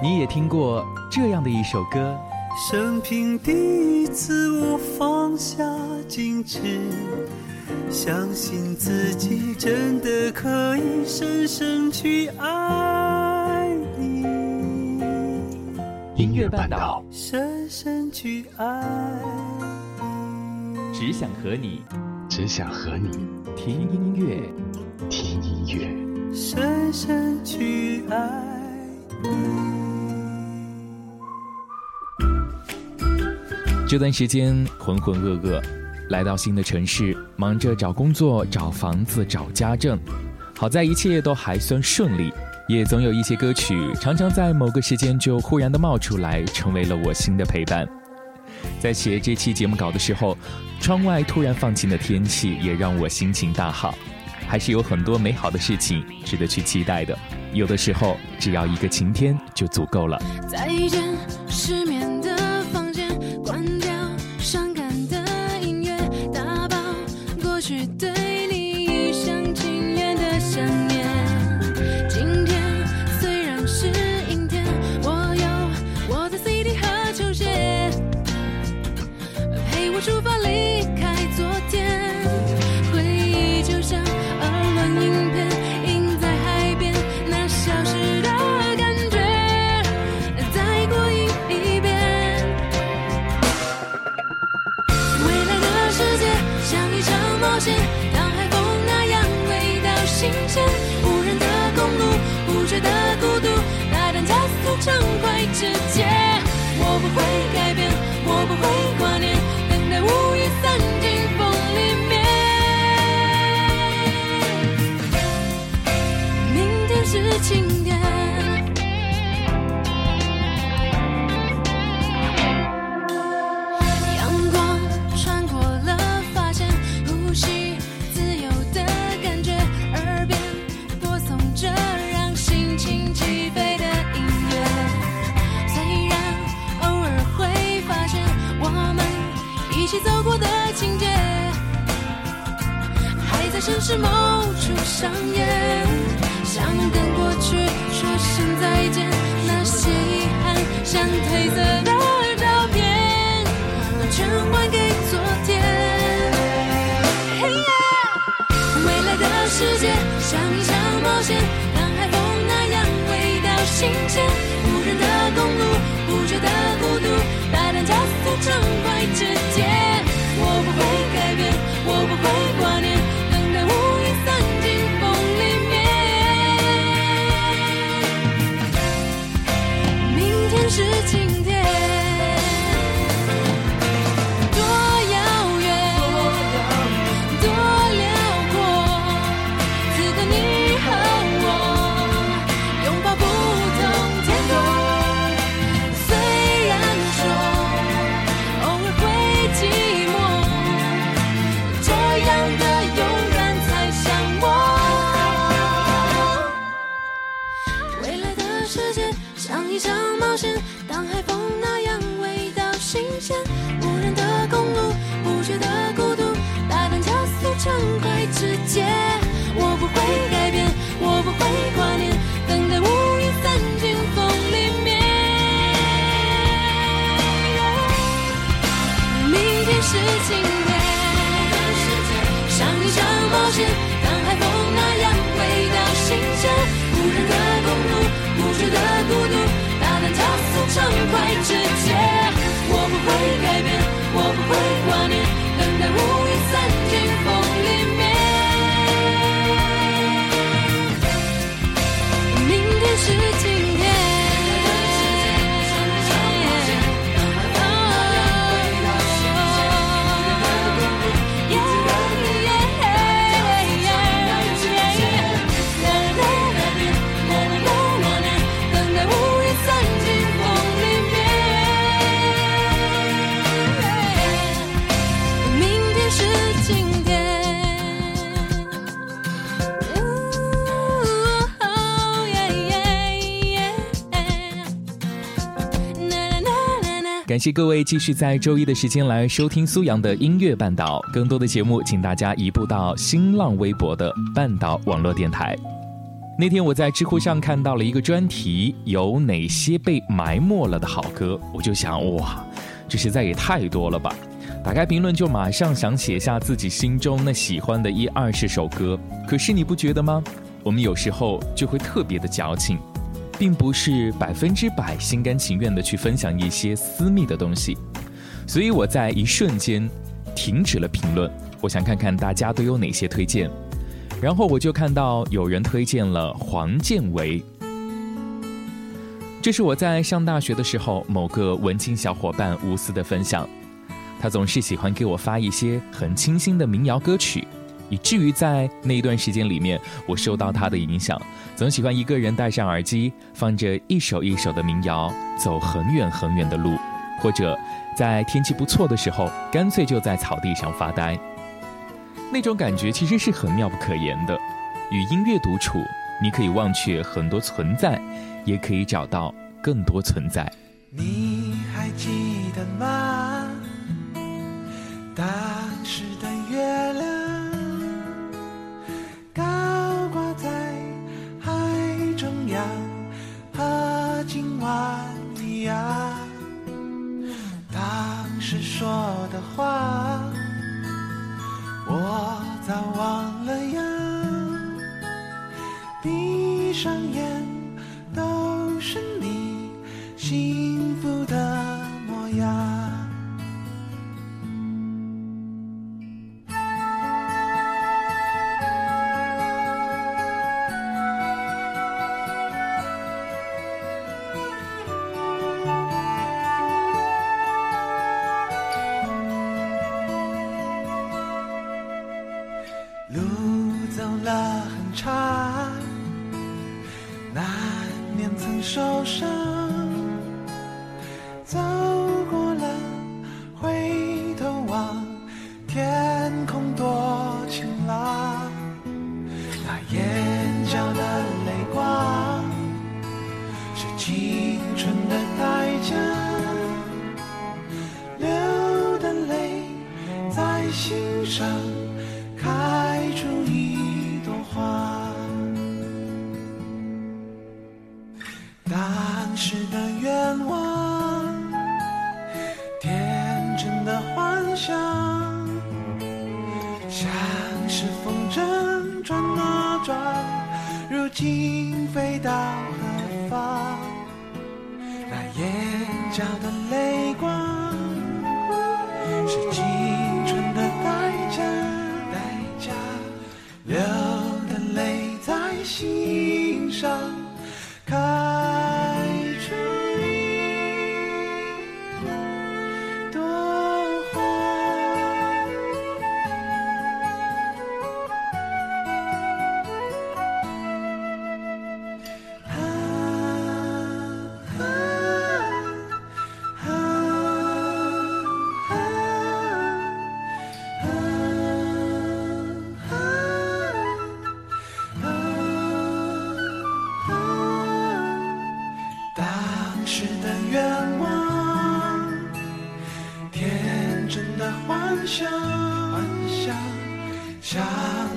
你也听过这样的一首歌？生平第一次，我放下矜持，相信自己真的可以深深去爱你。音乐半岛，深深去爱你。只想和你，只想和你听音乐，听音乐，深深去爱你。这段时间浑浑噩噩，来到新的城市，忙着找工作、找房子、找家政。好在一切都还算顺利，也总有一些歌曲常常在某个时间就忽然的冒出来，成为了我新的陪伴。在写这期节目稿的时候，窗外突然放晴的天气也让我心情大好。还是有很多美好的事情值得去期待的。有的时候，只要一个晴天就足够了。再见，失眠。是某处上演，想跟过去说声再见，那些遗憾像褪色的照片，全还给昨天。未来的世界像一场冒险，当海风那样味道新鲜。无人的公路，不觉得孤独，大胆加速畅快直感谢各位继续在周一的时间来收听苏阳的音乐半岛。更多的节目，请大家移步到新浪微博的半岛网络电台。那天我在知乎上看到了一个专题，有哪些被埋没了的好歌？我就想，哇，这实在也太多了吧！打开评论就马上想写下自己心中那喜欢的一二十首歌。可是你不觉得吗？我们有时候就会特别的矫情。并不是百分之百心甘情愿的去分享一些私密的东西，所以我在一瞬间停止了评论。我想看看大家都有哪些推荐，然后我就看到有人推荐了黄建为。这是我在上大学的时候某个文青小伙伴无私的分享，他总是喜欢给我发一些很清新的民谣歌曲。以至于在那一段时间里面，我受到他的影响，总喜欢一个人戴上耳机，放着一首一首的民谣，走很远很远的路，或者在天气不错的时候，干脆就在草地上发呆。那种感觉其实是很妙不可言的。与音乐独处，你可以忘却很多存在，也可以找到更多存在。你还记得吗？当时的说的话，青山像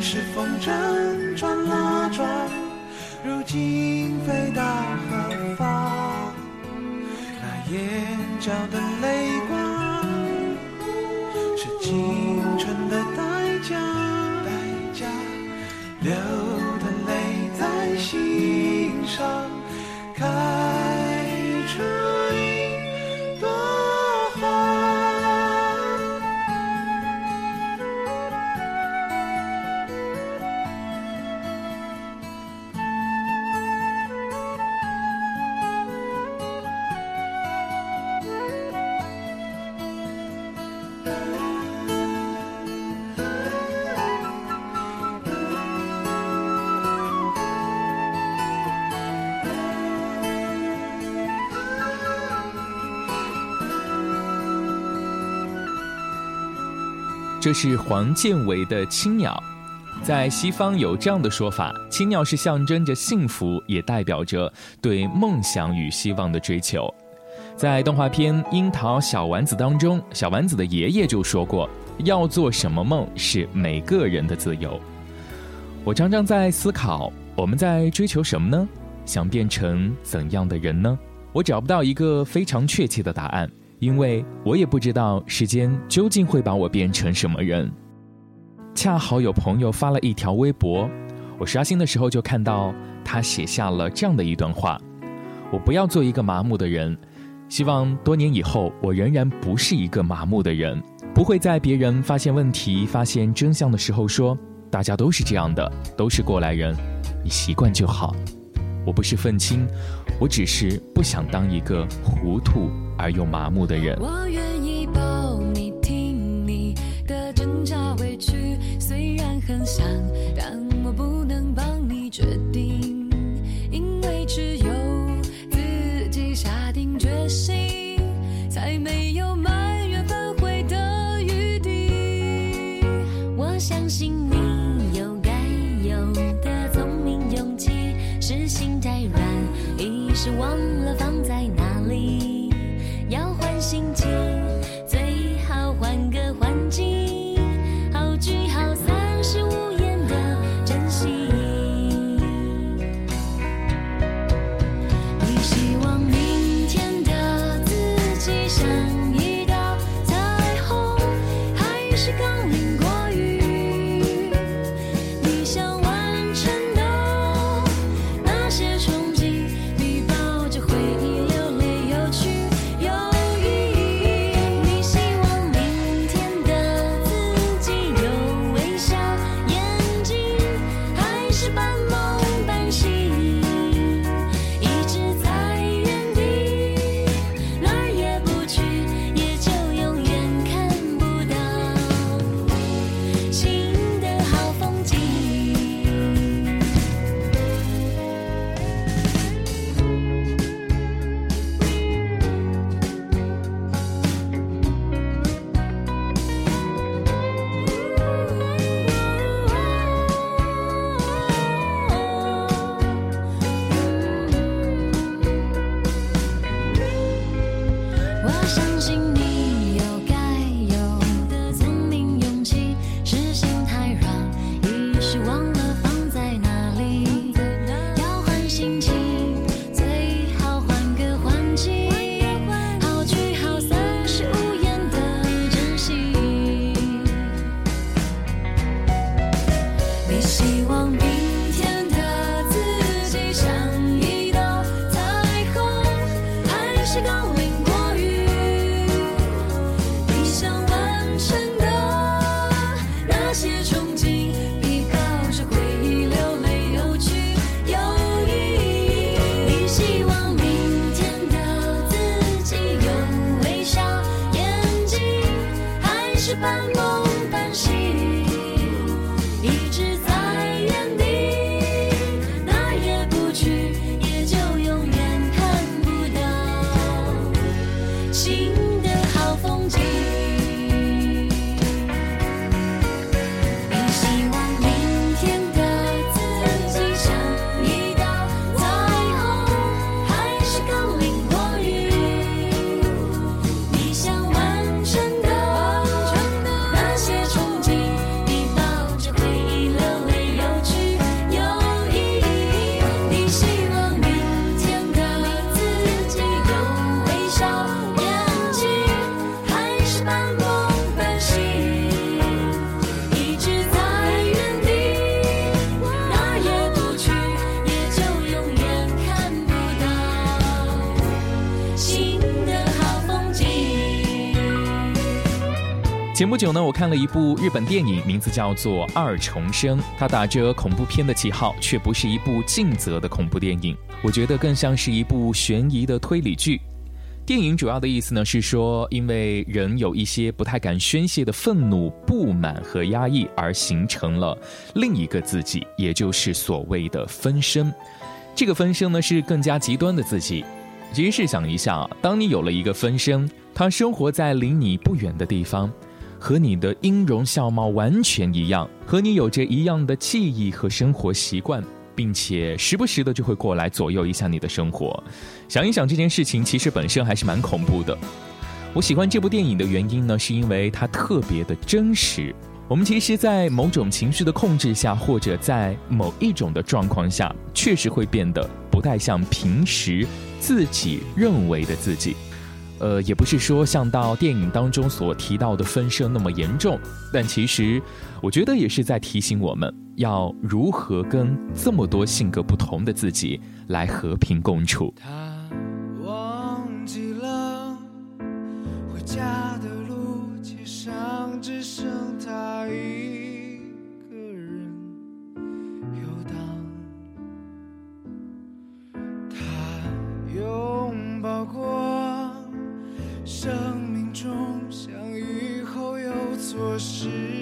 是风筝转啊转，如今飞到何方？那眼角的泪光。是青春的代价。代价。流。这是黄建为的《青鸟》。在西方有这样的说法：青鸟是象征着幸福，也代表着对梦想与希望的追求。在动画片《樱桃小丸子》当中，小丸子的爷爷就说过：“要做什么梦是每个人的自由。”我常常在思考，我们在追求什么呢？想变成怎样的人呢？我找不到一个非常确切的答案，因为我也不知道时间究竟会把我变成什么人。恰好有朋友发了一条微博，我刷新的时候就看到他写下了这样的一段话：“我不要做一个麻木的人。”希望多年以后，我仍然不是一个麻木的人，不会在别人发现问题、发现真相的时候说：“大家都是这样的，都是过来人，你习惯就好。”我不是愤青，我只是不想当一个糊涂而又麻木的人。我愿意抱你，听你的挣扎委屈，虽然很想，但我不能帮你决定，是忘了放在哪前不久呢，我看了一部日本电影，名字叫做《二重生》，它打着恐怖片的旗号，却不是一部尽责的恐怖电影，我觉得更像是一部悬疑的推理剧。电影主要的意思呢是说，因为人有一些不太敢宣泄的愤怒、不满和压抑，而形成了另一个自己，也就是所谓的分身。这个分身呢是更加极端的自己。其实试想一下，当你有了一个分身，他生活在离你不远的地方，和你的音容笑貌完全一样，和你有着一样的记忆和生活习惯，并且时不时的就会过来左右一下你的生活。想一想这件事情，其实本身还是蛮恐怖的。我喜欢这部电影的原因呢，是因为它特别的真实。我们其实，在某种情绪的控制下，或者在某一种的状况下，确实会变得不太像平时自己认为的自己。呃，也不是说像到电影当中所提到的分身那么严重，但其实，我觉得也是在提醒我们要如何跟这么多性格不同的自己来和平共处。生命中相遇后又错失。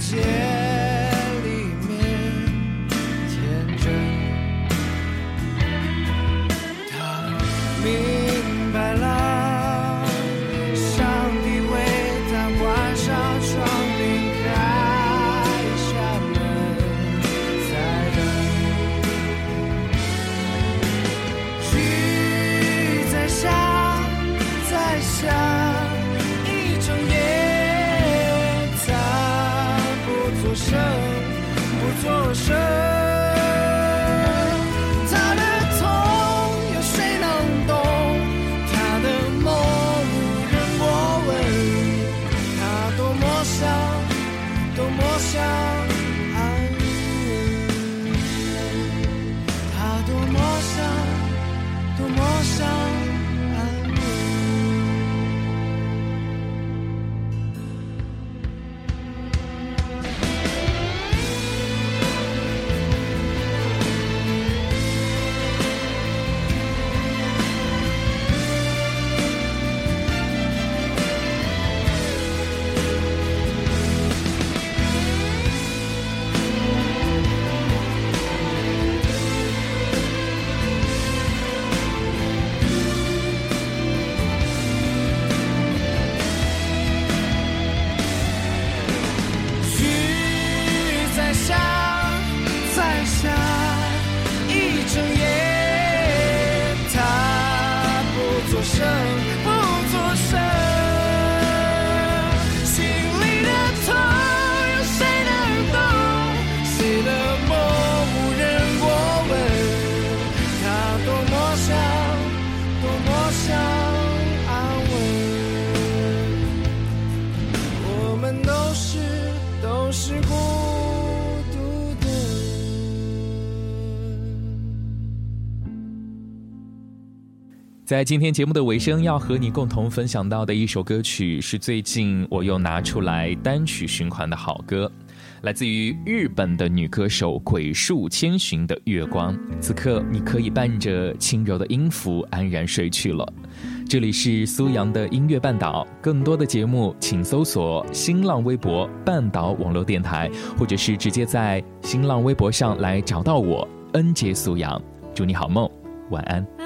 世界在今天节目的尾声，要和你共同分享到的一首歌曲，是最近我又拿出来单曲循环的好歌，来自于日本的女歌手鬼树千寻的《月光》。此刻，你可以伴着轻柔的音符安然睡去了。这里是苏阳的音乐半岛，更多的节目请搜索新浪微博“半岛网络电台”，或者是直接在新浪微博上来找到我恩杰苏阳。祝你好梦，晚安。